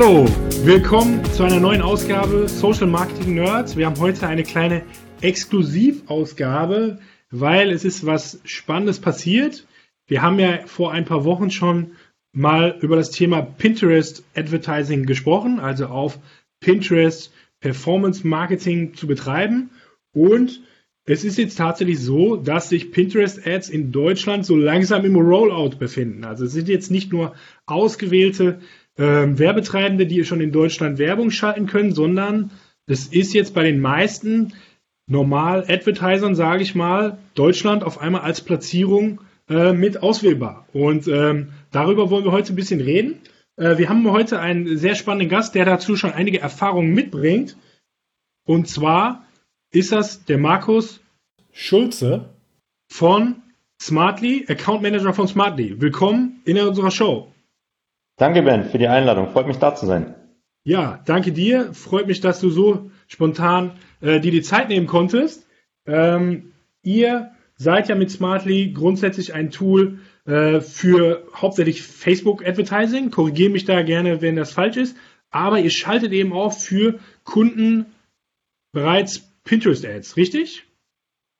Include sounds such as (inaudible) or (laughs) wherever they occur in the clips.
Hallo, willkommen zu einer neuen Ausgabe Social Marketing Nerds. Wir haben heute eine kleine Exklusivausgabe, weil es ist was Spannendes passiert. Wir haben ja vor ein paar Wochen schon mal über das Thema Pinterest Advertising gesprochen, also auf Pinterest Performance Marketing zu betreiben. Und es ist jetzt tatsächlich so, dass sich Pinterest Ads in Deutschland so langsam im Rollout befinden. Also es sind jetzt nicht nur ausgewählte äh, Werbetreibende, die schon in Deutschland Werbung schalten können, sondern es ist jetzt bei den meisten normal Advertisern, sage ich mal, Deutschland auf einmal als Platzierung äh, mit auswählbar. Und ähm, darüber wollen wir heute ein bisschen reden. Äh, wir haben heute einen sehr spannenden Gast, der dazu schon einige Erfahrungen mitbringt. Und zwar ist das der Markus Schulze von Smartly, Account Manager von Smartly. Willkommen in unserer Show. Danke, Ben, für die Einladung. Freut mich, da zu sein. Ja, danke dir. Freut mich, dass du so spontan äh, dir die Zeit nehmen konntest. Ähm, ihr seid ja mit Smartly grundsätzlich ein Tool äh, für hauptsächlich Facebook Advertising. Korrigiere mich da gerne, wenn das falsch ist. Aber ihr schaltet eben auch für Kunden bereits Pinterest Ads, richtig?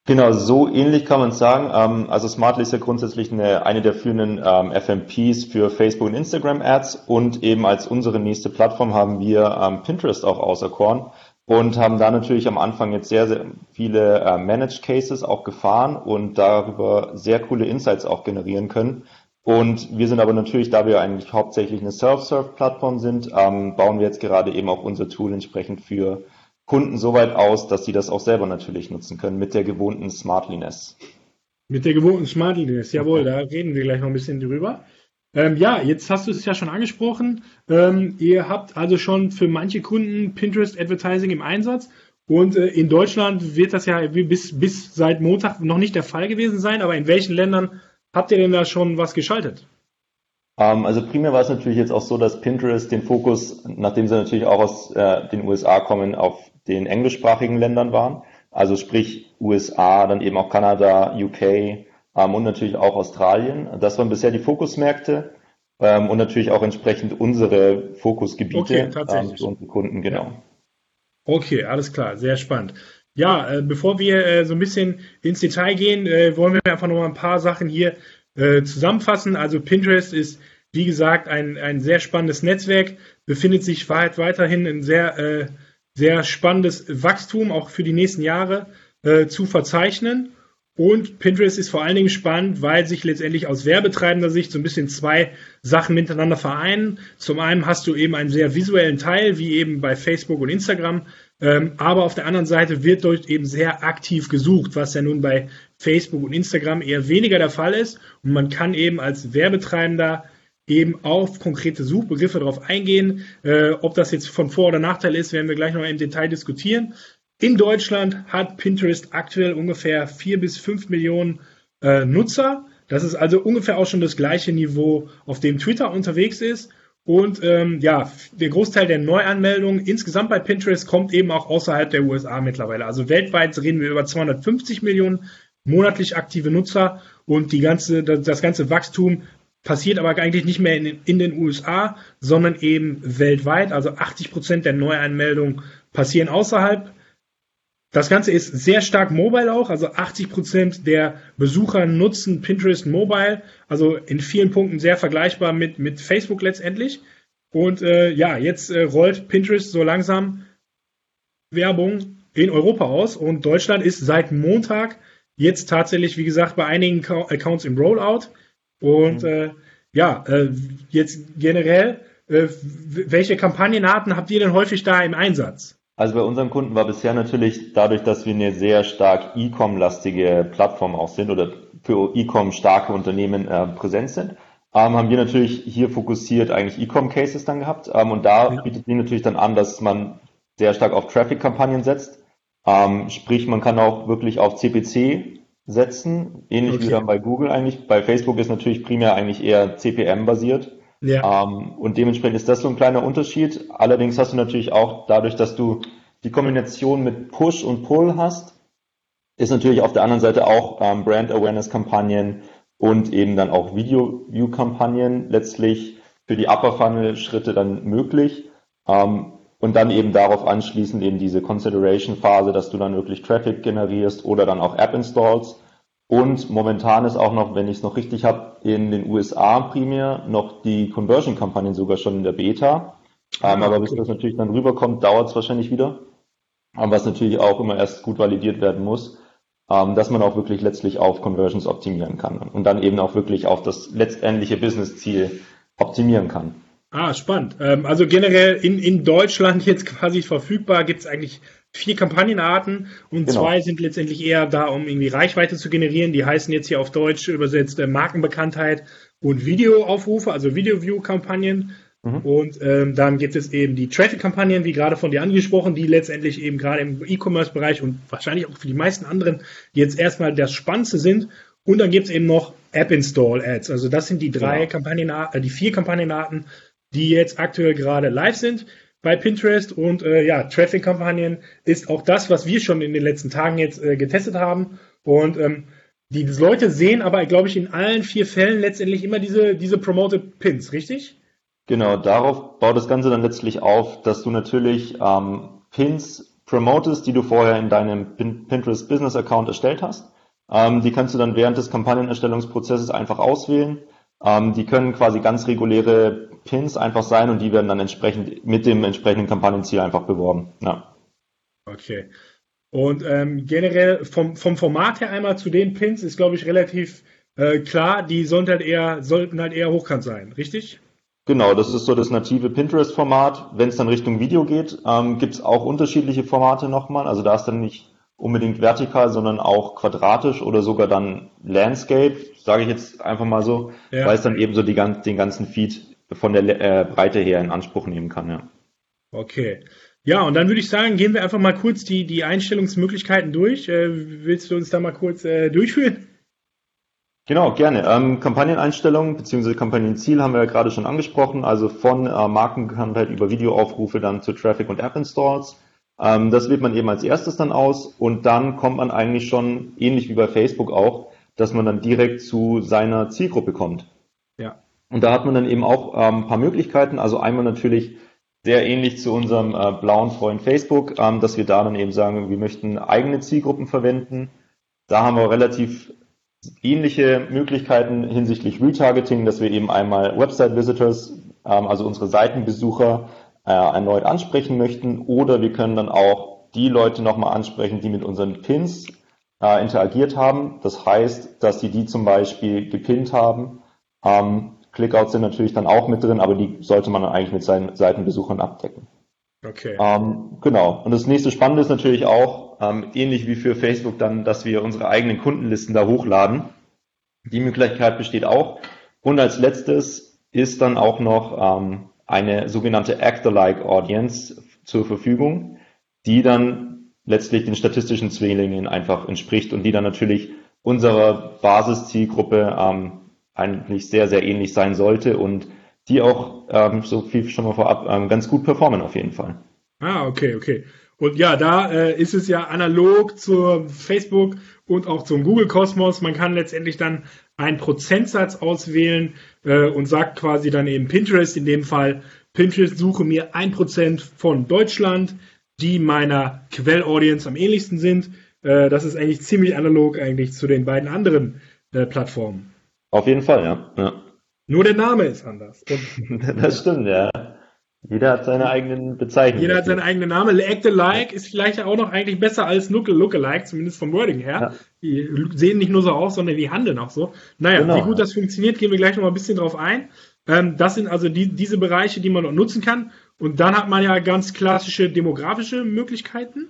Genau, so ähnlich kann man sagen. Ähm, also Smartly ist ja grundsätzlich eine, eine der führenden ähm, FMPs für Facebook und Instagram Ads und eben als unsere nächste Plattform haben wir ähm, Pinterest auch auserkoren und haben da natürlich am Anfang jetzt sehr, sehr viele äh, Managed Cases auch gefahren und darüber sehr coole Insights auch generieren können. Und wir sind aber natürlich, da wir eigentlich hauptsächlich eine Self-Serve-Plattform sind, bauen wir jetzt gerade eben auch unser Tool entsprechend für Kunden so weit aus, dass sie das auch selber natürlich nutzen können mit der gewohnten Smartliness. Mit der gewohnten Smartliness, jawohl, da reden wir gleich noch ein bisschen drüber. Ähm, ja, jetzt hast du es ja schon angesprochen. Ähm, ihr habt also schon für manche Kunden Pinterest Advertising im Einsatz. Und äh, in Deutschland wird das ja bis, bis seit Montag noch nicht der Fall gewesen sein. Aber in welchen Ländern habt ihr denn da schon was geschaltet? Ähm, also primär war es natürlich jetzt auch so, dass Pinterest den Fokus, nachdem sie natürlich auch aus äh, den USA kommen, auf den englischsprachigen Ländern waren. Also sprich USA, dann eben auch Kanada, UK ähm, und natürlich auch Australien. Das waren bisher die Fokusmärkte ähm, und natürlich auch entsprechend unsere Fokusgebiete okay, ähm, für unsere Kunden, genau. Okay, alles klar, sehr spannend. Ja, äh, bevor wir äh, so ein bisschen ins Detail gehen, äh, wollen wir einfach noch mal ein paar Sachen hier äh, zusammenfassen. Also Pinterest ist, wie gesagt, ein, ein sehr spannendes Netzwerk, befindet sich weit weiterhin in sehr äh, sehr spannendes Wachstum auch für die nächsten Jahre äh, zu verzeichnen. Und Pinterest ist vor allen Dingen spannend, weil sich letztendlich aus werbetreibender Sicht so ein bisschen zwei Sachen miteinander vereinen. Zum einen hast du eben einen sehr visuellen Teil, wie eben bei Facebook und Instagram. Ähm, aber auf der anderen Seite wird dort eben sehr aktiv gesucht, was ja nun bei Facebook und Instagram eher weniger der Fall ist. Und man kann eben als Werbetreibender eben auf konkrete Suchbegriffe darauf eingehen. Äh, ob das jetzt von Vor- oder Nachteil ist, werden wir gleich noch im Detail diskutieren. In Deutschland hat Pinterest aktuell ungefähr vier bis fünf Millionen äh, Nutzer. Das ist also ungefähr auch schon das gleiche Niveau, auf dem Twitter unterwegs ist. Und ähm, ja, der Großteil der Neuanmeldungen insgesamt bei Pinterest kommt eben auch außerhalb der USA mittlerweile. Also weltweit reden wir über 250 Millionen monatlich aktive Nutzer und die ganze, das ganze Wachstum passiert aber eigentlich nicht mehr in, in den USA, sondern eben weltweit. Also 80 Prozent der Neueinmeldungen passieren außerhalb. Das Ganze ist sehr stark mobile auch, also 80 Prozent der Besucher nutzen Pinterest Mobile, also in vielen Punkten sehr vergleichbar mit, mit Facebook letztendlich. Und äh, ja, jetzt äh, rollt Pinterest so langsam Werbung in Europa aus und Deutschland ist seit Montag jetzt tatsächlich, wie gesagt, bei einigen Accounts im Rollout. Und mhm. äh, ja, äh, jetzt generell, äh, welche Kampagnenarten habt ihr denn häufig da im Einsatz? Also bei unseren Kunden war bisher natürlich dadurch, dass wir eine sehr stark E-Com-lastige Plattform auch sind oder für E-Com starke Unternehmen äh, präsent sind, ähm, haben wir natürlich hier fokussiert eigentlich E-Com-Cases dann gehabt. Ähm, und da ja. bietet sich natürlich dann an, dass man sehr stark auf Traffic-Kampagnen setzt. Ähm, sprich, man kann auch wirklich auf CPC setzen, ähnlich okay. wie dann bei Google eigentlich. Bei Facebook ist natürlich primär eigentlich eher CPM basiert. Ja. Ähm, und dementsprechend ist das so ein kleiner Unterschied. Allerdings hast du natürlich auch dadurch, dass du die Kombination mit Push und Pull hast, ist natürlich auf der anderen Seite auch ähm, Brand Awareness Kampagnen und eben dann auch Video View Kampagnen letztlich für die Upper Funnel Schritte dann möglich. Ähm, und dann eben darauf anschließend eben diese Consideration Phase, dass du dann wirklich Traffic generierst oder dann auch App installs. Und momentan ist auch noch, wenn ich es noch richtig habe, in den USA primär noch die Conversion-Kampagnen sogar schon in der Beta. Ähm, aber bis das natürlich dann rüberkommt, dauert es wahrscheinlich wieder. Aber was natürlich auch immer erst gut validiert werden muss, ähm, dass man auch wirklich letztlich auf Conversions optimieren kann und dann eben auch wirklich auf das letztendliche Business-Ziel optimieren kann. Ah, spannend. Ähm, also generell in, in Deutschland jetzt quasi verfügbar gibt es eigentlich vier Kampagnenarten und genau. zwei sind letztendlich eher da, um irgendwie Reichweite zu generieren. Die heißen jetzt hier auf Deutsch übersetzt äh, Markenbekanntheit und Videoaufrufe, also Video-View-Kampagnen. Mhm. Und ähm, dann gibt es eben die Traffic-Kampagnen, wie gerade von dir angesprochen, die letztendlich eben gerade im E-Commerce-Bereich und wahrscheinlich auch für die meisten anderen jetzt erstmal das Spannendste sind. Und dann gibt es eben noch App-Install-Ads. Also das sind die drei genau. Kampagnenarten, äh, die vier Kampagnenarten, die jetzt aktuell gerade live sind bei Pinterest. Und äh, ja, Traffic-Kampagnen ist auch das, was wir schon in den letzten Tagen jetzt äh, getestet haben. Und ähm, die Leute sehen aber, glaube ich, in allen vier Fällen letztendlich immer diese, diese Promoted Pins, richtig? Genau, darauf baut das Ganze dann letztlich auf, dass du natürlich ähm, Pins promotest, die du vorher in deinem Pinterest Business Account erstellt hast. Ähm, die kannst du dann während des Kampagnenerstellungsprozesses einfach auswählen. Ähm, die können quasi ganz reguläre Pins einfach sein und die werden dann entsprechend mit dem entsprechenden Kampagnenziel einfach beworben. Ja. Okay. Und ähm, generell vom, vom Format her einmal zu den Pins ist, glaube ich, relativ äh, klar, die sollten halt eher, sollten halt eher hochkant sein, richtig? Genau, das ist so das native Pinterest-Format. Wenn es dann Richtung Video geht, ähm, gibt es auch unterschiedliche Formate nochmal. Also da ist dann nicht unbedingt vertikal, sondern auch quadratisch oder sogar dann Landscape, sage ich jetzt einfach mal so, ja. weil es dann eben so die, den ganzen Feed von der äh, Breite her in Anspruch nehmen kann. Ja. Okay. Ja, und dann würde ich sagen, gehen wir einfach mal kurz die, die Einstellungsmöglichkeiten durch. Äh, willst du uns da mal kurz äh, durchführen? Genau, gerne. Ähm, Kampagneneinstellungen bzw. Kampagnenziel haben wir ja gerade schon angesprochen, also von äh, Markenbekanntheit über Videoaufrufe dann zu Traffic und App-Installs. Ähm, das wählt man eben als erstes dann aus und dann kommt man eigentlich schon, ähnlich wie bei Facebook auch, dass man dann direkt zu seiner Zielgruppe kommt. Ja. Und da hat man dann eben auch ähm, ein paar Möglichkeiten. Also einmal natürlich sehr ähnlich zu unserem äh, blauen Freund Facebook, ähm, dass wir da dann eben sagen, wir möchten eigene Zielgruppen verwenden. Da haben wir relativ ähnliche Möglichkeiten hinsichtlich Retargeting, dass wir eben einmal Website-Visitors, ähm, also unsere Seitenbesucher, äh, erneut ansprechen möchten oder wir können dann auch die Leute nochmal ansprechen, die mit unseren Pins äh, interagiert haben. Das heißt, dass sie die zum Beispiel gepinnt haben. Ähm, Clickouts sind natürlich dann auch mit drin, aber die sollte man dann eigentlich mit seinen Seitenbesuchern abdecken. Okay. Ähm, genau. Und das nächste Spannende ist natürlich auch, ähm, ähnlich wie für Facebook dann, dass wir unsere eigenen Kundenlisten da hochladen. Die Möglichkeit besteht auch. Und als letztes ist dann auch noch ähm, eine sogenannte Actor-like Audience zur Verfügung, die dann letztlich den statistischen Zwillingen einfach entspricht und die dann natürlich unserer Basiszielgruppe ähm, eigentlich sehr, sehr ähnlich sein sollte und die auch, ähm, so viel schon mal vorab, ähm, ganz gut performen auf jeden Fall. Ah, okay, okay. Und ja, da äh, ist es ja analog zur Facebook und auch zum Google Kosmos. Man kann letztendlich dann einen Prozentsatz auswählen äh, und sagt quasi dann eben Pinterest in dem Fall, Pinterest suche mir ein Prozent von Deutschland, die meiner Quellaudience am ähnlichsten sind. Äh, das ist eigentlich ziemlich analog eigentlich zu den beiden anderen äh, Plattformen. Auf jeden Fall, ja. ja. Nur der Name ist anders. (laughs) Und, das stimmt, ja. Jeder hat seine eigenen Bezeichnungen. Jeder hat seinen eigenen Namen. Act alike ist vielleicht auch noch eigentlich besser als Look, look alike, zumindest vom Wording her. Ja. Die sehen nicht nur so aus, sondern die handeln auch so. Naja, genau. wie gut das funktioniert, gehen wir gleich noch mal ein bisschen drauf ein. Ähm, das sind also die, diese Bereiche, die man noch nutzen kann. Und dann hat man ja ganz klassische demografische Möglichkeiten.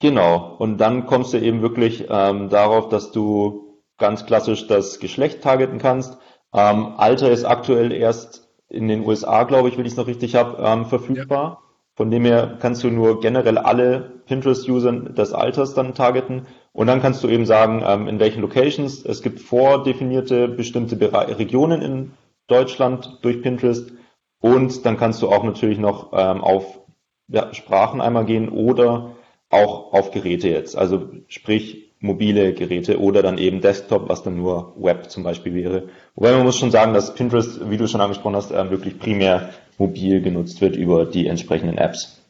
Genau. Und dann kommst du eben wirklich ähm, darauf, dass du ganz klassisch das Geschlecht targeten kannst. Ähm, Alter ist aktuell erst in den USA, glaube ich, wenn ich es noch richtig habe, ähm, verfügbar. Ja. Von dem her kannst du nur generell alle Pinterest-User des Alters dann targeten. Und dann kannst du eben sagen, ähm, in welchen Locations. Es gibt vordefinierte bestimmte Bere Regionen in Deutschland durch Pinterest. Und dann kannst du auch natürlich noch ähm, auf ja, Sprachen einmal gehen oder auch auf Geräte jetzt. Also sprich mobile Geräte oder dann eben Desktop, was dann nur Web zum Beispiel wäre. Wobei man muss schon sagen, dass Pinterest, wie du schon angesprochen hast, äh, wirklich primär mobil genutzt wird über die entsprechenden Apps.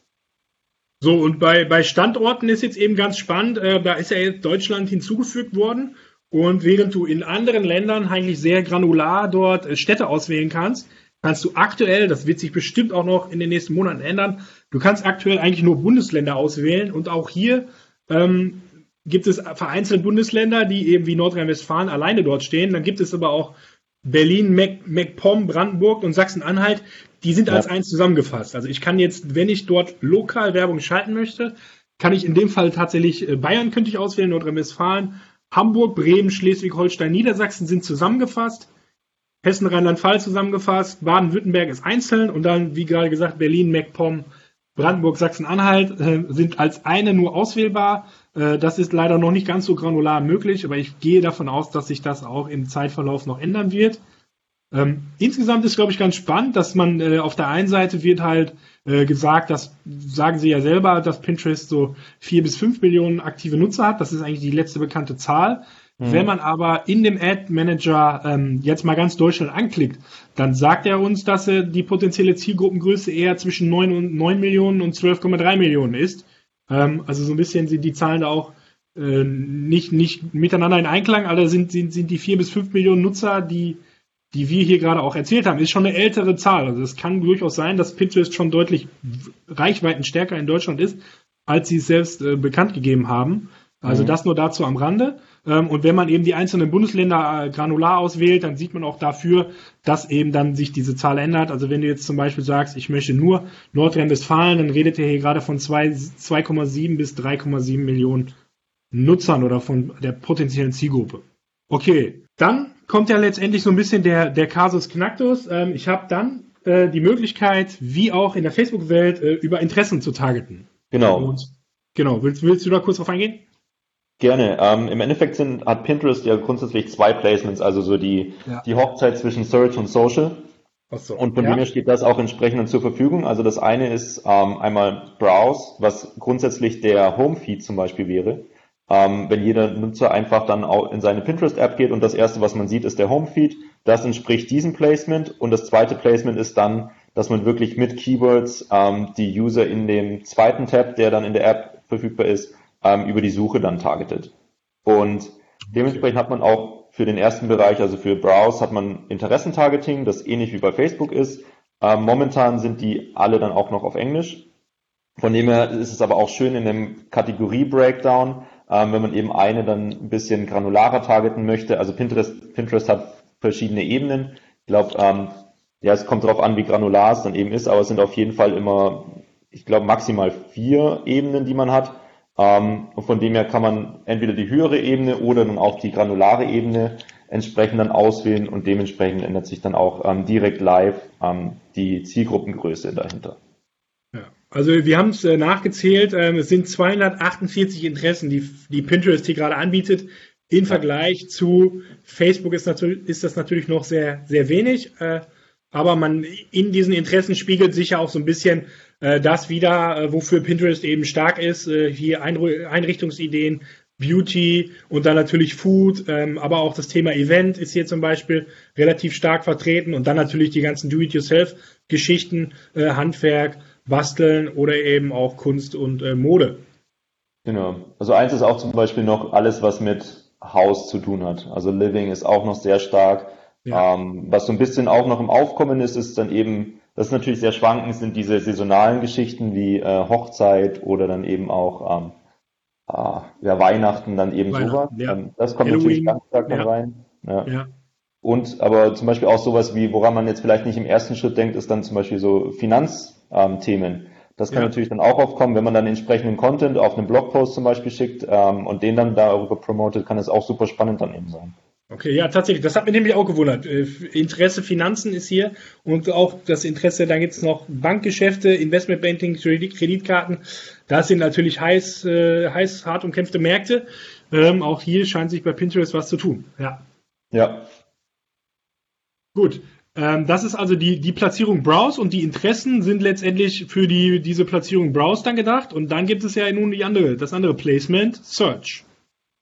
So, und bei, bei Standorten ist jetzt eben ganz spannend, äh, da ist ja jetzt Deutschland hinzugefügt worden. Und während du in anderen Ländern eigentlich sehr granular dort äh, Städte auswählen kannst, kannst du aktuell, das wird sich bestimmt auch noch in den nächsten Monaten ändern, du kannst aktuell eigentlich nur Bundesländer auswählen und auch hier ähm, gibt es vereinzelt Bundesländer, die eben wie Nordrhein-Westfalen alleine dort stehen. Dann gibt es aber auch Berlin, MacPom, Brandenburg und Sachsen-Anhalt, die sind ja. als eins zusammengefasst. Also ich kann jetzt, wenn ich dort lokal Werbung schalten möchte, kann ich in dem Fall tatsächlich äh, Bayern könnte ich auswählen, Nordrhein-Westfalen, Hamburg, Bremen, Schleswig-Holstein, Niedersachsen sind zusammengefasst. Hessen, Rheinland-Pfalz zusammengefasst, Baden-Württemberg ist einzeln und dann, wie gerade gesagt, Berlin, MacPom, Brandenburg, Sachsen-Anhalt äh, sind als eine nur auswählbar. Äh, das ist leider noch nicht ganz so granular möglich, aber ich gehe davon aus, dass sich das auch im Zeitverlauf noch ändern wird. Ähm, insgesamt ist, glaube ich, ganz spannend, dass man äh, auf der einen Seite wird halt äh, gesagt, dass, sagen sie ja selber, dass Pinterest so vier bis fünf Millionen aktive Nutzer hat. Das ist eigentlich die letzte bekannte Zahl. Mhm. Wenn man aber in dem Ad Manager ähm, jetzt mal ganz Deutschland anklickt, dann sagt er uns, dass äh, die potenzielle Zielgruppengröße eher zwischen 9, und 9 Millionen und 12,3 Millionen ist. Ähm, also so ein bisschen sind die Zahlen da auch äh, nicht, nicht miteinander in Einklang, aber sind, sind, sind die 4 bis 5 Millionen Nutzer, die, die wir hier gerade auch erzählt haben, ist schon eine ältere Zahl. Also es kann durchaus sein, dass Pinterest schon deutlich reichweitenstärker in Deutschland ist, als sie es selbst äh, bekannt gegeben haben. Also mhm. das nur dazu am Rande. Ähm, und wenn man eben die einzelnen Bundesländer äh, granular auswählt, dann sieht man auch dafür, dass eben dann sich diese Zahl ändert. Also wenn du jetzt zum Beispiel sagst, ich möchte nur Nordrhein-Westfalen, dann redet ihr hier gerade von 2,7 bis 3,7 Millionen Nutzern oder von der potenziellen Zielgruppe. Okay, dann kommt ja letztendlich so ein bisschen der, der Kasus Knacktus. Ähm, ich habe dann äh, die Möglichkeit, wie auch in der Facebook-Welt, äh, über Interessen zu targeten. Genau. Und, genau, willst, willst du da kurz drauf eingehen? Gerne. Ähm, Im Endeffekt sind, hat Pinterest ja grundsätzlich zwei Placements, also so die, ja. die Hochzeit zwischen Search und Social. So, und von ja. dem her steht das auch entsprechend zur Verfügung. Also das eine ist ähm, einmal Browse, was grundsätzlich der Homefeed zum Beispiel wäre. Ähm, wenn jeder Nutzer einfach dann auch in seine Pinterest-App geht und das erste, was man sieht, ist der Homefeed. Das entspricht diesem Placement. Und das zweite Placement ist dann, dass man wirklich mit Keywords ähm, die User in dem zweiten Tab, der dann in der App verfügbar ist, ähm, über die Suche dann targetet. Und dementsprechend hat man auch für den ersten Bereich, also für Browse, hat man Interessentargeting, das ähnlich wie bei Facebook ist. Ähm, momentan sind die alle dann auch noch auf Englisch. Von dem her ist es aber auch schön in einem Kategorie-Breakdown, ähm, wenn man eben eine dann ein bisschen granularer targeten möchte. Also Pinterest, Pinterest hat verschiedene Ebenen. Ich glaube, ähm, ja, es kommt darauf an, wie granular es dann eben ist, aber es sind auf jeden Fall immer, ich glaube, maximal vier Ebenen, die man hat. Ähm, und von dem her kann man entweder die höhere Ebene oder dann auch die granulare Ebene entsprechend dann auswählen und dementsprechend ändert sich dann auch ähm, direkt live ähm, die Zielgruppengröße dahinter. Ja. Also wir haben es äh, nachgezählt, ähm, es sind 248 Interessen, die, die Pinterest hier gerade anbietet. Im Vergleich zu Facebook ist, natürlich, ist das natürlich noch sehr, sehr wenig. Äh, aber man in diesen Interessen spiegelt sich ja auch so ein bisschen äh, das wieder, äh, wofür Pinterest eben stark ist. Äh, hier Einrichtungsideen, Beauty und dann natürlich Food, ähm, aber auch das Thema Event ist hier zum Beispiel relativ stark vertreten und dann natürlich die ganzen Do-it-yourself-Geschichten, äh, Handwerk, Basteln oder eben auch Kunst und äh, Mode. Genau. Also eins ist auch zum Beispiel noch alles, was mit Haus zu tun hat. Also Living ist auch noch sehr stark. Ja. Ähm, was so ein bisschen auch noch im Aufkommen ist, ist dann eben das ist natürlich sehr schwankend, sind diese saisonalen Geschichten wie äh, Hochzeit oder dann eben auch ähm, äh, ja, Weihnachten dann eben sowas. Ja. Ähm, das kommt Halloween. natürlich ganz stark ja. rein. Ja. Und aber zum Beispiel auch sowas wie, woran man jetzt vielleicht nicht im ersten Schritt denkt, ist dann zum Beispiel so Finanzthemen. Ähm, das kann natürlich dann auch aufkommen, wenn man dann entsprechenden Content auf einen Blogpost zum Beispiel schickt ähm, und den dann darüber promotet, kann es auch super spannend dann eben sein. Okay, ja, tatsächlich. Das hat mich nämlich auch gewundert. Äh, Interesse Finanzen ist hier und auch das Interesse, da gibt es noch Bankgeschäfte, Investmentbanking, Kreditkarten. Das sind natürlich heiß, äh, heiß, hart umkämpfte Märkte. Ähm, auch hier scheint sich bei Pinterest was zu tun. Ja. Ja. Gut. Ähm, das ist also die, die Platzierung Browse und die Interessen sind letztendlich für die, diese Platzierung Browse dann gedacht. Und dann gibt es ja nun die andere, das andere Placement, Search.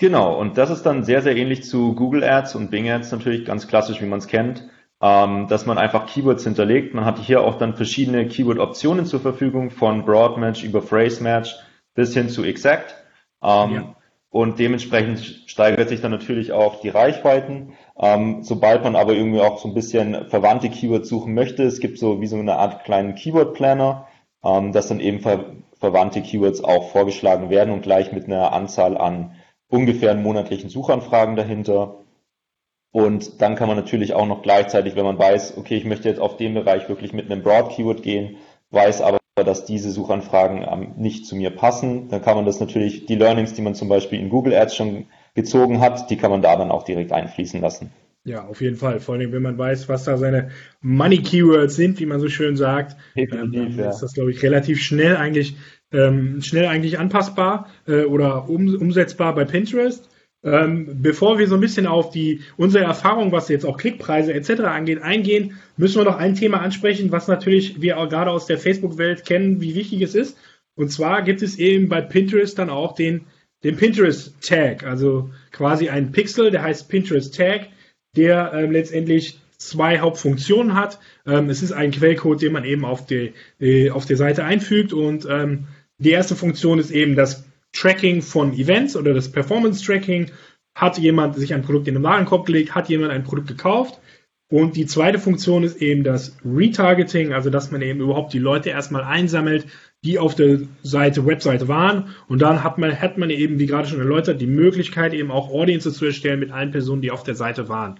Genau, und das ist dann sehr, sehr ähnlich zu Google Ads und Bing Ads natürlich, ganz klassisch, wie man es kennt, ähm, dass man einfach Keywords hinterlegt. Man hat hier auch dann verschiedene Keyword-Optionen zur Verfügung, von Broad Match über Phrase Match bis hin zu Exact. Ähm, ja. Und dementsprechend steigert sich dann natürlich auch die Reichweiten. Ähm, sobald man aber irgendwie auch so ein bisschen verwandte Keywords suchen möchte, es gibt so wie so eine Art kleinen Keyword-Planner, ähm, dass dann eben ver verwandte Keywords auch vorgeschlagen werden und gleich mit einer Anzahl an ungefähren monatlichen Suchanfragen dahinter. Und dann kann man natürlich auch noch gleichzeitig, wenn man weiß, okay, ich möchte jetzt auf den Bereich wirklich mit einem Broad Keyword gehen, weiß aber, dass diese Suchanfragen ähm, nicht zu mir passen, dann kann man das natürlich, die Learnings, die man zum Beispiel in Google Ads schon gezogen hat, die kann man da dann auch direkt einfließen lassen. Ja, auf jeden Fall. Vor allem, wenn man weiß, was da seine Money Keywords sind, wie man so schön sagt, ähm, dann ja. ist das, glaube ich, relativ schnell eigentlich, ähm, schnell eigentlich anpassbar äh, oder um, umsetzbar bei Pinterest. Ähm, bevor wir so ein bisschen auf die unsere Erfahrung, was jetzt auch Klickpreise etc. angeht, eingehen, müssen wir noch ein Thema ansprechen, was natürlich wir auch gerade aus der Facebook-Welt kennen, wie wichtig es ist. Und zwar gibt es eben bei Pinterest dann auch den, den Pinterest-Tag, also quasi ein Pixel, der heißt Pinterest-Tag, der ähm, letztendlich zwei Hauptfunktionen hat. Ähm, es ist ein Quellcode, den man eben auf, die, äh, auf der Seite einfügt und ähm, die erste Funktion ist eben das Tracking von Events oder das Performance Tracking. Hat jemand sich ein Produkt in den Warenkorb gelegt? Hat jemand ein Produkt gekauft? Und die zweite Funktion ist eben das Retargeting, also dass man eben überhaupt die Leute erstmal einsammelt, die auf der Seite, Webseite waren. Und dann hat man, hat man eben, wie gerade schon erläutert, die Möglichkeit eben auch Audiences zu erstellen mit allen Personen, die auf der Seite waren.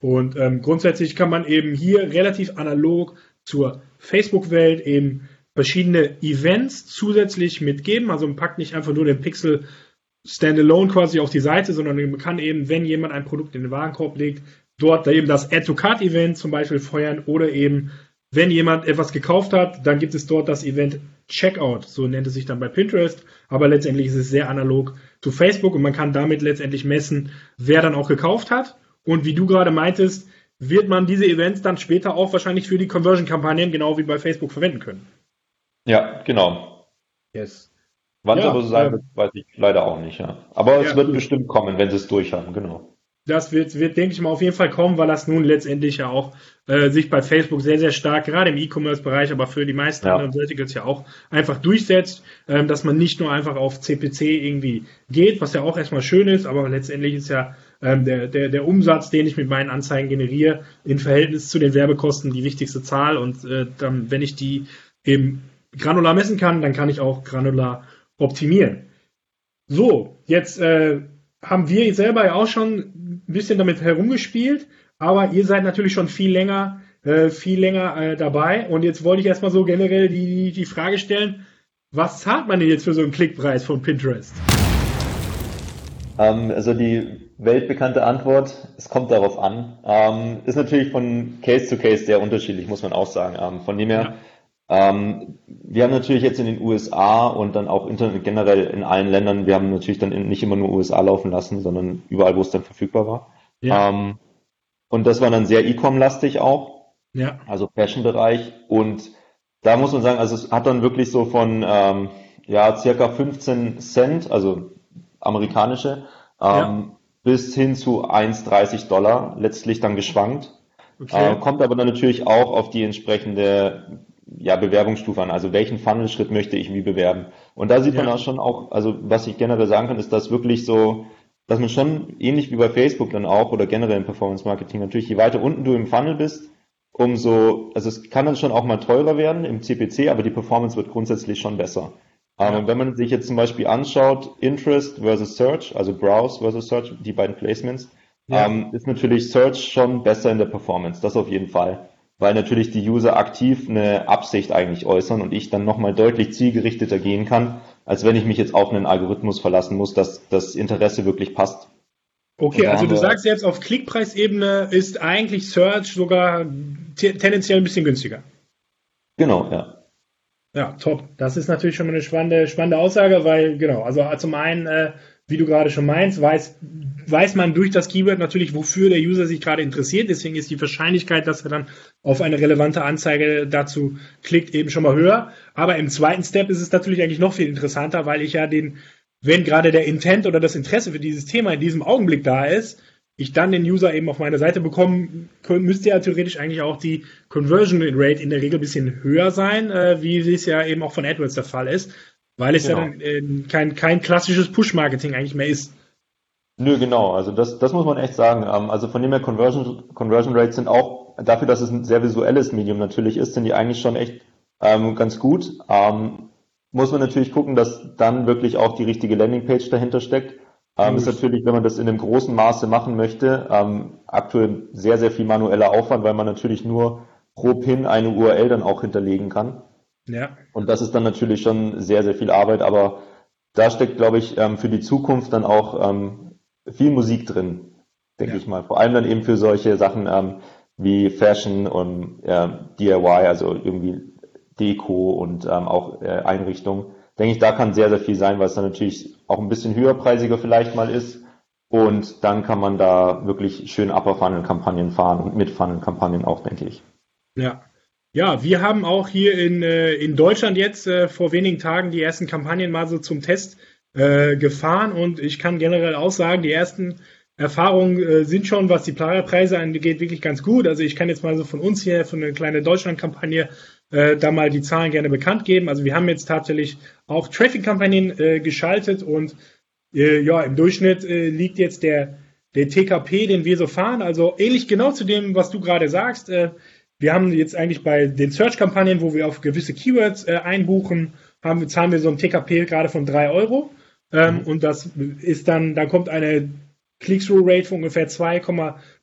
Und ähm, grundsätzlich kann man eben hier relativ analog zur Facebook-Welt eben verschiedene Events zusätzlich mitgeben. Also man packt nicht einfach nur den Pixel Standalone quasi auf die Seite, sondern man kann eben, wenn jemand ein Produkt in den Warenkorb legt, dort eben das Add-to-Cart-Event zum Beispiel feuern oder eben, wenn jemand etwas gekauft hat, dann gibt es dort das Event Checkout, so nennt es sich dann bei Pinterest, aber letztendlich ist es sehr analog zu Facebook und man kann damit letztendlich messen, wer dann auch gekauft hat und wie du gerade meintest, wird man diese Events dann später auch wahrscheinlich für die Conversion-Kampagnen genau wie bei Facebook verwenden können. Ja, genau. Yes. Wann es ja, aber so sein wird, weiß ich leider auch nicht, ja. Aber es ja, wird gut. bestimmt kommen, wenn sie es durchhaben, genau. Das wird, wird, denke ich mal, auf jeden Fall kommen, weil das nun letztendlich ja auch äh, sich bei Facebook sehr, sehr stark, gerade im E-Commerce-Bereich, aber für die meisten ja. anderen Verticals ja auch einfach durchsetzt, ähm, dass man nicht nur einfach auf CPC irgendwie geht, was ja auch erstmal schön ist, aber letztendlich ist ja ähm, der, der, der Umsatz, den ich mit meinen Anzeigen generiere, in Verhältnis zu den Werbekosten die wichtigste Zahl und äh, dann, wenn ich die eben granular messen kann, dann kann ich auch granular optimieren. So, jetzt äh, haben wir selber ja auch schon ein bisschen damit herumgespielt, aber ihr seid natürlich schon viel länger, äh, viel länger äh, dabei. Und jetzt wollte ich erstmal so generell die, die Frage stellen, was zahlt man denn jetzt für so einen Klickpreis von Pinterest? Ähm, also die weltbekannte Antwort, es kommt darauf an, ähm, ist natürlich von Case zu Case sehr unterschiedlich, muss man auch sagen. Ähm, von dem her, ja ähm, wir haben natürlich jetzt in den USA und dann auch generell in allen Ländern, wir haben natürlich dann nicht immer nur USA laufen lassen, sondern überall, wo es dann verfügbar war. Ja. Ähm, und das war dann sehr E-Com-lastig auch. Ja. Also Fashion-Bereich. Und da muss man sagen, also es hat dann wirklich so von ähm, ja, circa 15 Cent, also amerikanische, ähm, ja. bis hin zu 1,30 Dollar letztlich dann geschwankt. Okay. Äh, kommt aber dann natürlich auch auf die entsprechende ja, Bewerbungsstufe an. Also welchen Funnel-Schritt möchte ich wie bewerben? Und da sieht ja. man auch schon auch, also was ich generell sagen kann, ist, dass wirklich so, dass man schon ähnlich wie bei Facebook dann auch oder generell im Performance Marketing natürlich, je weiter unten du im Funnel bist, umso, also es kann dann schon auch mal teurer werden im CPC, aber die Performance wird grundsätzlich schon besser. Ähm, ja. Ähm, wenn man sich jetzt zum Beispiel anschaut, Interest versus Search, also Browse versus Search, die beiden Placements, ja. ähm, ist natürlich Search schon besser in der Performance, das auf jeden Fall weil natürlich die User aktiv eine Absicht eigentlich äußern und ich dann nochmal deutlich zielgerichteter gehen kann, als wenn ich mich jetzt auf einen Algorithmus verlassen muss, dass das Interesse wirklich passt. Okay, also du sagst jetzt, auf Klickpreisebene ist eigentlich Search sogar tendenziell ein bisschen günstiger. Genau, ja. Ja, top. Das ist natürlich schon mal eine spannende, spannende Aussage, weil, genau, also zum einen, äh, wie du gerade schon meinst, weiß, weiß man durch das Keyword natürlich, wofür der User sich gerade interessiert. Deswegen ist die Wahrscheinlichkeit, dass er dann auf eine relevante Anzeige dazu klickt, eben schon mal höher. Aber im zweiten Step ist es natürlich eigentlich noch viel interessanter, weil ich ja den wenn gerade der Intent oder das Interesse für dieses Thema in diesem Augenblick da ist, ich dann den User eben auf meine Seite bekommen, müsste ja theoretisch eigentlich auch die Conversion Rate in der Regel ein bisschen höher sein, äh, wie es ja eben auch von AdWords der Fall ist, weil es genau. ja dann äh, kein, kein klassisches Push-Marketing eigentlich mehr ist. Nö, genau. Also das, das muss man echt sagen. Ähm, also von dem her Conversion, Conversion Rates sind auch dafür, dass es ein sehr visuelles Medium natürlich ist, sind die eigentlich schon echt ähm, ganz gut. Ähm, muss man natürlich gucken, dass dann wirklich auch die richtige Landingpage dahinter steckt. Ähm, ist natürlich, wenn man das in einem großen Maße machen möchte, ähm, aktuell sehr, sehr viel manueller Aufwand, weil man natürlich nur pro Pin eine URL dann auch hinterlegen kann. Ja. Und das ist dann natürlich schon sehr, sehr viel Arbeit, aber da steckt, glaube ich, ähm, für die Zukunft dann auch ähm, viel Musik drin, denke ja. ich mal. Vor allem dann eben für solche Sachen ähm, wie Fashion und DIY, also irgendwie Deko und auch äh, Einrichtung denke ich, da kann sehr, sehr viel sein, weil es dann natürlich auch ein bisschen höherpreisiger vielleicht mal ist. Und dann kann man da wirklich schön Upper Funnel Kampagnen fahren und mit Funnel Kampagnen auch, denke ich. Ja. Ja, wir haben auch hier in, äh, in Deutschland jetzt äh, vor wenigen Tagen die ersten Kampagnen mal so zum Test äh, gefahren und ich kann generell auch sagen, die ersten Erfahrungen sind schon, was die Preise angeht, wirklich ganz gut. Also ich kann jetzt mal so von uns hier, von einer kleinen Deutschland-Kampagne, äh, da mal die Zahlen gerne bekannt geben. Also wir haben jetzt tatsächlich auch Traffic-Kampagnen äh, geschaltet und äh, ja, im Durchschnitt liegt jetzt der, der TKP, den wir so fahren, also ähnlich genau zu dem, was du gerade sagst. Wir haben jetzt eigentlich bei den Search-Kampagnen, wo wir auf gewisse Keywords äh, einbuchen, haben, zahlen wir so ein TKP gerade von drei Euro. Ähm, mhm. Und das ist dann, da kommt eine Click-Through-Rate von ungefähr 2,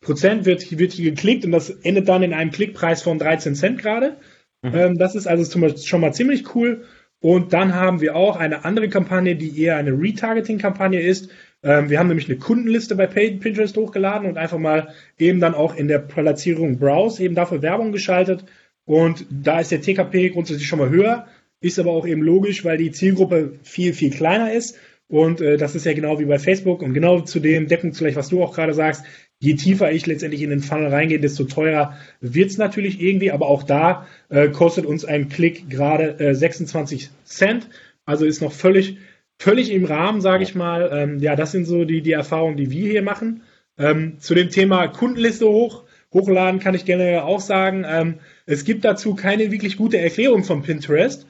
Prozent, wird, wird hier geklickt und das endet dann in einem Klickpreis von 13 Cent gerade. Mhm. Ähm, das ist also schon mal ziemlich cool. Und dann haben wir auch eine andere Kampagne, die eher eine Retargeting-Kampagne ist. Ähm, wir haben nämlich eine Kundenliste bei Pinterest hochgeladen und einfach mal eben dann auch in der Platzierung Browse eben dafür Werbung geschaltet. Und da ist der TKP grundsätzlich schon mal höher, ist aber auch eben logisch, weil die Zielgruppe viel, viel kleiner ist. Und äh, das ist ja genau wie bei Facebook und genau zu dem Deckungsgleich, was du auch gerade sagst je tiefer ich letztendlich in den Funnel reingehe, desto teurer wird es natürlich irgendwie. Aber auch da äh, kostet uns ein Klick gerade äh, 26 Cent. Also ist noch völlig, völlig im Rahmen, sage ich mal. Ähm, ja, das sind so die, die Erfahrungen, die wir hier machen. Ähm, zu dem Thema Kundenliste hoch, hochladen kann ich gerne auch sagen. Ähm, es gibt dazu keine wirklich gute Erklärung von Pinterest.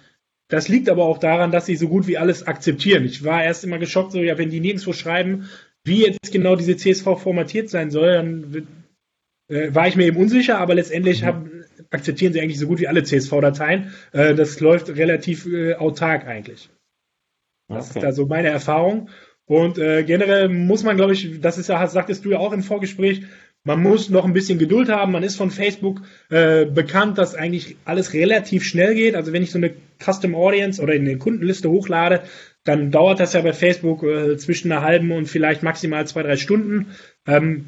Das liegt aber auch daran, dass sie so gut wie alles akzeptieren. Ich war erst immer geschockt, so ja, wenn die nirgendwo schreiben, wie jetzt genau diese CSV formatiert sein soll, dann äh, war ich mir eben unsicher, aber letztendlich mhm. haben, akzeptieren sie eigentlich so gut wie alle CSV-Dateien. Äh, das läuft relativ äh, autark eigentlich. Das okay. ist da so meine Erfahrung. Und äh, generell muss man, glaube ich, das ist ja, sagtest du ja auch im Vorgespräch, man muss noch ein bisschen Geduld haben. Man ist von Facebook äh, bekannt, dass eigentlich alles relativ schnell geht. Also wenn ich so eine Custom Audience oder in eine Kundenliste hochlade, dann dauert das ja bei Facebook äh, zwischen einer halben und vielleicht maximal zwei, drei Stunden. Ähm,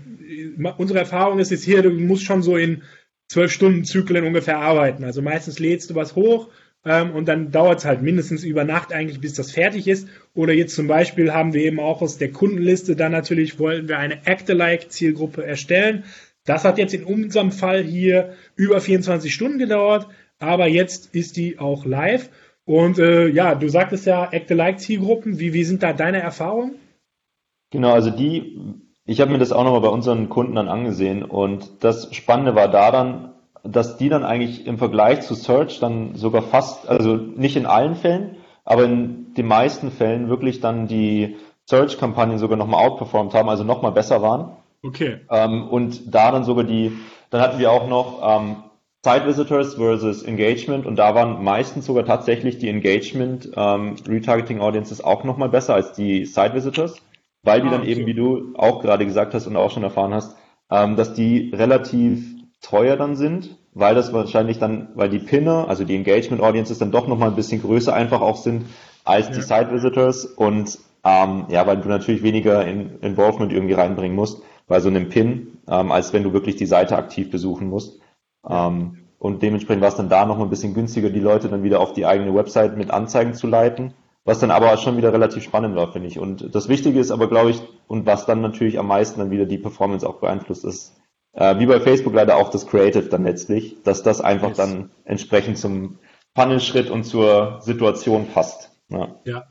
unsere Erfahrung ist jetzt hier, du musst schon so in zwölf Stunden Zyklen ungefähr arbeiten. Also meistens lädst du was hoch ähm, und dann dauert es halt mindestens über Nacht eigentlich, bis das fertig ist. Oder jetzt zum Beispiel haben wir eben auch aus der Kundenliste dann natürlich wollten wir eine Act-alike-Zielgruppe erstellen. Das hat jetzt in unserem Fall hier über 24 Stunden gedauert, aber jetzt ist die auch live. Und äh, ja, du sagtest ja Act-alike-Zielgruppen. Wie, wie sind da deine Erfahrungen? Genau, also die, ich habe mir das auch nochmal bei unseren Kunden dann angesehen und das Spannende war da dann, dass die dann eigentlich im Vergleich zu Search dann sogar fast, also nicht in allen Fällen, aber in den meisten Fällen wirklich dann die Search-Kampagnen sogar nochmal outperformed haben, also nochmal besser waren. Okay. Ähm, und da dann sogar die, dann hatten wir auch noch ähm, Site Visitors versus Engagement und da waren meistens sogar tatsächlich die Engagement ähm, Retargeting Audiences auch nochmal besser als die Site Visitors, weil die ah, dann okay. eben, wie du auch gerade gesagt hast und auch schon erfahren hast, ähm, dass die relativ teuer dann sind, weil das wahrscheinlich dann, weil die Pinner, also die Engagement Audiences dann doch nochmal ein bisschen größer einfach auch sind als ja. die Site Visitors und ähm, ja, weil du natürlich weniger in Involvement irgendwie reinbringen musst bei so einem Pin, ähm, als wenn du wirklich die Seite aktiv besuchen musst. Ähm, und dementsprechend war es dann da noch ein bisschen günstiger, die Leute dann wieder auf die eigene Website mit Anzeigen zu leiten, was dann aber schon wieder relativ spannend war, finde ich. Und das Wichtige ist aber, glaube ich, und was dann natürlich am meisten dann wieder die Performance auch beeinflusst, ist, äh, wie bei Facebook leider auch das Creative dann letztlich, dass das einfach yes. dann entsprechend zum Funnel-Schritt und zur Situation passt. Ja. ja.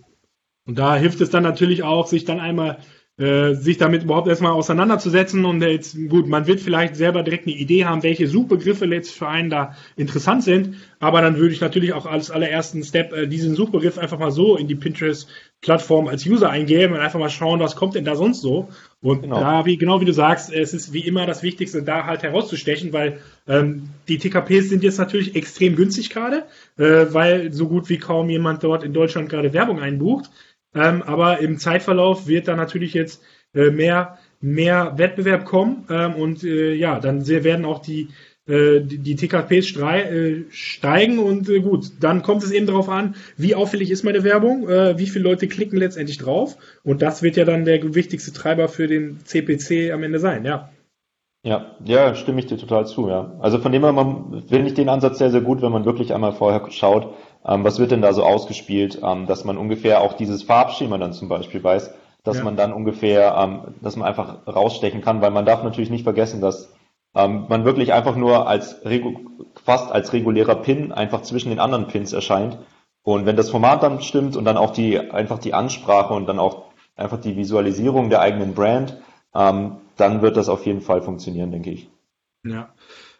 Und da hilft es dann natürlich auch, sich dann einmal äh, sich damit überhaupt erstmal auseinanderzusetzen und jetzt, gut, man wird vielleicht selber direkt eine Idee haben, welche Suchbegriffe jetzt für einen da interessant sind, aber dann würde ich natürlich auch als allerersten Step äh, diesen Suchbegriff einfach mal so in die Pinterest-Plattform als User eingeben und einfach mal schauen, was kommt denn da sonst so. Und genau. da, wie, genau wie du sagst, es ist wie immer das Wichtigste, da halt herauszustechen, weil ähm, die TKPs sind jetzt natürlich extrem günstig gerade, äh, weil so gut wie kaum jemand dort in Deutschland gerade Werbung einbucht. Ähm, aber im Zeitverlauf wird da natürlich jetzt äh, mehr, mehr Wettbewerb kommen ähm, und äh, ja, dann werden auch die, äh, die, die TKPs äh, steigen und äh, gut, dann kommt es eben darauf an, wie auffällig ist meine Werbung, äh, wie viele Leute klicken letztendlich drauf und das wird ja dann der wichtigste Treiber für den CPC am Ende sein, ja. Ja, ja, stimme ich dir total zu, ja. Also von dem her, man finde ich den Ansatz sehr, sehr gut, wenn man wirklich einmal vorher schaut, ähm, was wird denn da so ausgespielt, ähm, dass man ungefähr auch dieses Farbschema dann zum Beispiel weiß, dass ja. man dann ungefähr, ähm, dass man einfach rausstechen kann, weil man darf natürlich nicht vergessen, dass ähm, man wirklich einfach nur als fast als regulärer Pin einfach zwischen den anderen Pins erscheint. Und wenn das Format dann stimmt und dann auch die einfach die Ansprache und dann auch einfach die Visualisierung der eigenen Brand, ähm, dann wird das auf jeden Fall funktionieren, denke ich. Ja.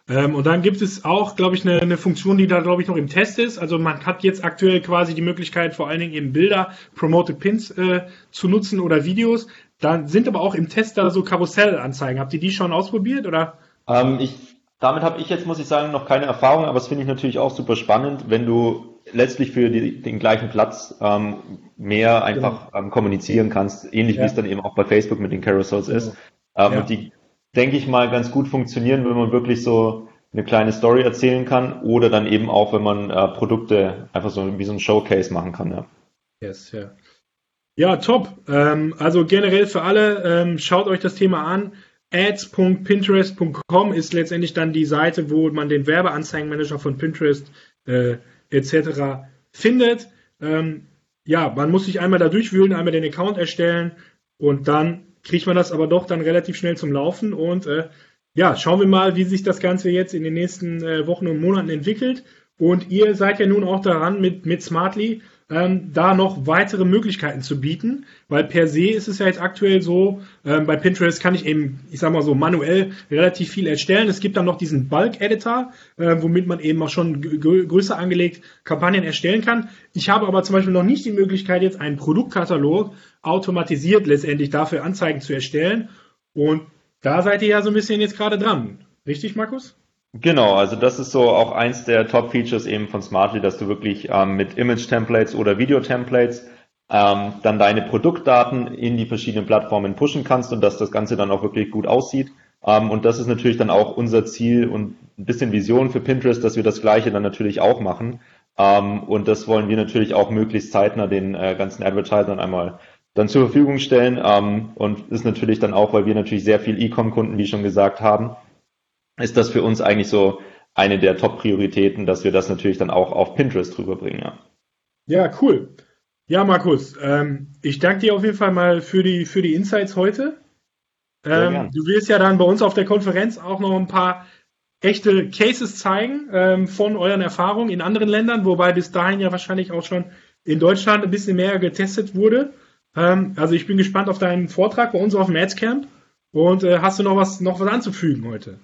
Ähm, und dann gibt es auch, glaube ich, eine, eine Funktion, die da, glaube ich, noch im Test ist. Also man hat jetzt aktuell quasi die Möglichkeit, vor allen Dingen eben Bilder, Promoted Pins äh, zu nutzen oder Videos. Da sind aber auch im Test da so Karussellanzeigen. Habt ihr die schon ausprobiert oder? Ähm, ich, damit habe ich jetzt, muss ich sagen, noch keine Erfahrung, aber das finde ich natürlich auch super spannend, wenn du letztlich für die, den gleichen Platz ähm, mehr einfach genau. ähm, kommunizieren kannst, ähnlich ja. wie es dann eben auch bei Facebook mit den Carousels ist. Genau. Ähm, ja. Und die denke ich mal, ganz gut funktionieren, wenn man wirklich so eine kleine Story erzählen kann oder dann eben auch, wenn man äh, Produkte einfach so wie so ein Showcase machen kann. Ja. Yes, ja. Ja, top. Ähm, also generell für alle, ähm, schaut euch das Thema an. ads.pinterest.com ist letztendlich dann die Seite, wo man den Werbeanzeigenmanager von Pinterest äh, etc. findet. Ähm, ja, man muss sich einmal da durchwühlen, einmal den Account erstellen und dann kriegt man das aber doch dann relativ schnell zum Laufen und äh, ja, schauen wir mal, wie sich das Ganze jetzt in den nächsten äh, Wochen und Monaten entwickelt. Und ihr seid ja nun auch daran, mit, mit Smartly ähm, da noch weitere Möglichkeiten zu bieten, weil per se ist es ja jetzt aktuell so, ähm, bei Pinterest kann ich eben, ich sag mal so, manuell relativ viel erstellen. Es gibt dann noch diesen Bulk-Editor, äh, womit man eben auch schon größer angelegt Kampagnen erstellen kann. Ich habe aber zum Beispiel noch nicht die Möglichkeit, jetzt einen Produktkatalog automatisiert letztendlich dafür Anzeigen zu erstellen. Und da seid ihr ja so ein bisschen jetzt gerade dran. Richtig, Markus? Genau, also das ist so auch eins der Top-Features eben von Smartly, dass du wirklich ähm, mit Image-Templates oder Video-Templates ähm, dann deine Produktdaten in die verschiedenen Plattformen pushen kannst und dass das Ganze dann auch wirklich gut aussieht. Ähm, und das ist natürlich dann auch unser Ziel und ein bisschen Vision für Pinterest, dass wir das Gleiche dann natürlich auch machen. Ähm, und das wollen wir natürlich auch möglichst zeitnah den äh, ganzen Advertisern einmal dann zur Verfügung stellen. Ähm, und ist natürlich dann auch, weil wir natürlich sehr viel E-Com-Kunden, wie schon gesagt haben, ist das für uns eigentlich so eine der Top-Prioritäten, dass wir das natürlich dann auch auf Pinterest rüberbringen. Ja, ja cool. Ja, Markus, ähm, ich danke dir auf jeden Fall mal für die, für die Insights heute. Ähm, du wirst ja dann bei uns auf der Konferenz auch noch ein paar echte Cases zeigen ähm, von euren Erfahrungen in anderen Ländern, wobei bis dahin ja wahrscheinlich auch schon in Deutschland ein bisschen mehr getestet wurde. Ähm, also ich bin gespannt auf deinen Vortrag bei uns auf dem Adscamp. Und äh, hast du noch was, noch was anzufügen heute?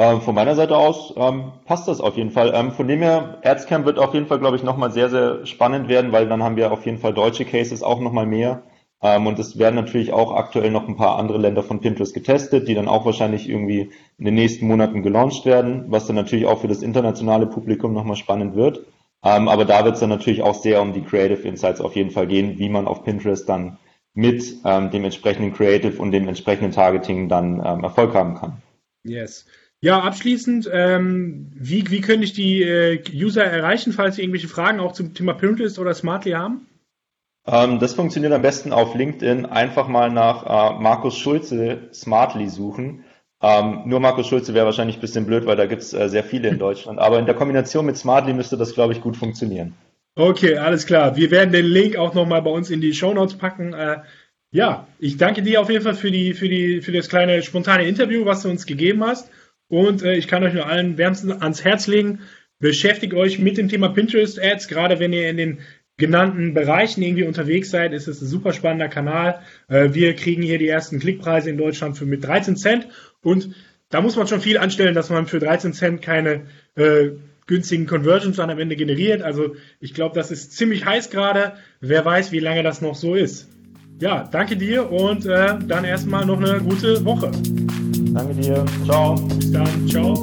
Ähm, von meiner Seite aus ähm, passt das auf jeden Fall. Ähm, von dem her, Erzcamp wird auf jeden Fall, glaube ich, nochmal sehr, sehr spannend werden, weil dann haben wir auf jeden Fall deutsche Cases auch nochmal mehr. Ähm, und es werden natürlich auch aktuell noch ein paar andere Länder von Pinterest getestet, die dann auch wahrscheinlich irgendwie in den nächsten Monaten gelauncht werden, was dann natürlich auch für das internationale Publikum nochmal spannend wird. Ähm, aber da wird es dann natürlich auch sehr um die Creative Insights auf jeden Fall gehen, wie man auf Pinterest dann mit ähm, dem entsprechenden Creative und dem entsprechenden Targeting dann Erfolg haben kann. Yes. Ja, abschließend, ähm, wie, wie könnte ich die äh, User erreichen, falls sie irgendwelche Fragen auch zum Thema Pinterest oder Smartly haben? Ähm, das funktioniert am besten auf LinkedIn. Einfach mal nach äh, Markus Schulze Smartly suchen. Ähm, nur Markus Schulze wäre wahrscheinlich ein bisschen blöd, weil da gibt's äh, sehr viele in (laughs) Deutschland. Aber in der Kombination mit Smartly müsste das, glaube ich, gut funktionieren. Okay, alles klar. Wir werden den Link auch nochmal bei uns in die Show Notes packen. Äh, ja, ich danke dir auf jeden Fall für, die, für, die, für das kleine spontane Interview, was du uns gegeben hast. Und äh, ich kann euch nur allen wärmstens ans Herz legen, beschäftigt euch mit dem Thema Pinterest Ads, gerade wenn ihr in den genannten Bereichen irgendwie unterwegs seid, ist es ein super spannender Kanal. Äh, wir kriegen hier die ersten Klickpreise in Deutschland für mit 13 Cent und da muss man schon viel anstellen, dass man für 13 Cent keine äh, günstigen Conversions dann am Ende generiert. Also ich glaube, das ist ziemlich heiß gerade. Wer weiß, wie lange das noch so ist. Ja, danke dir und äh, dann erstmal noch eine gute Woche. Danke dir. Ciao. Bis dann. Ciao.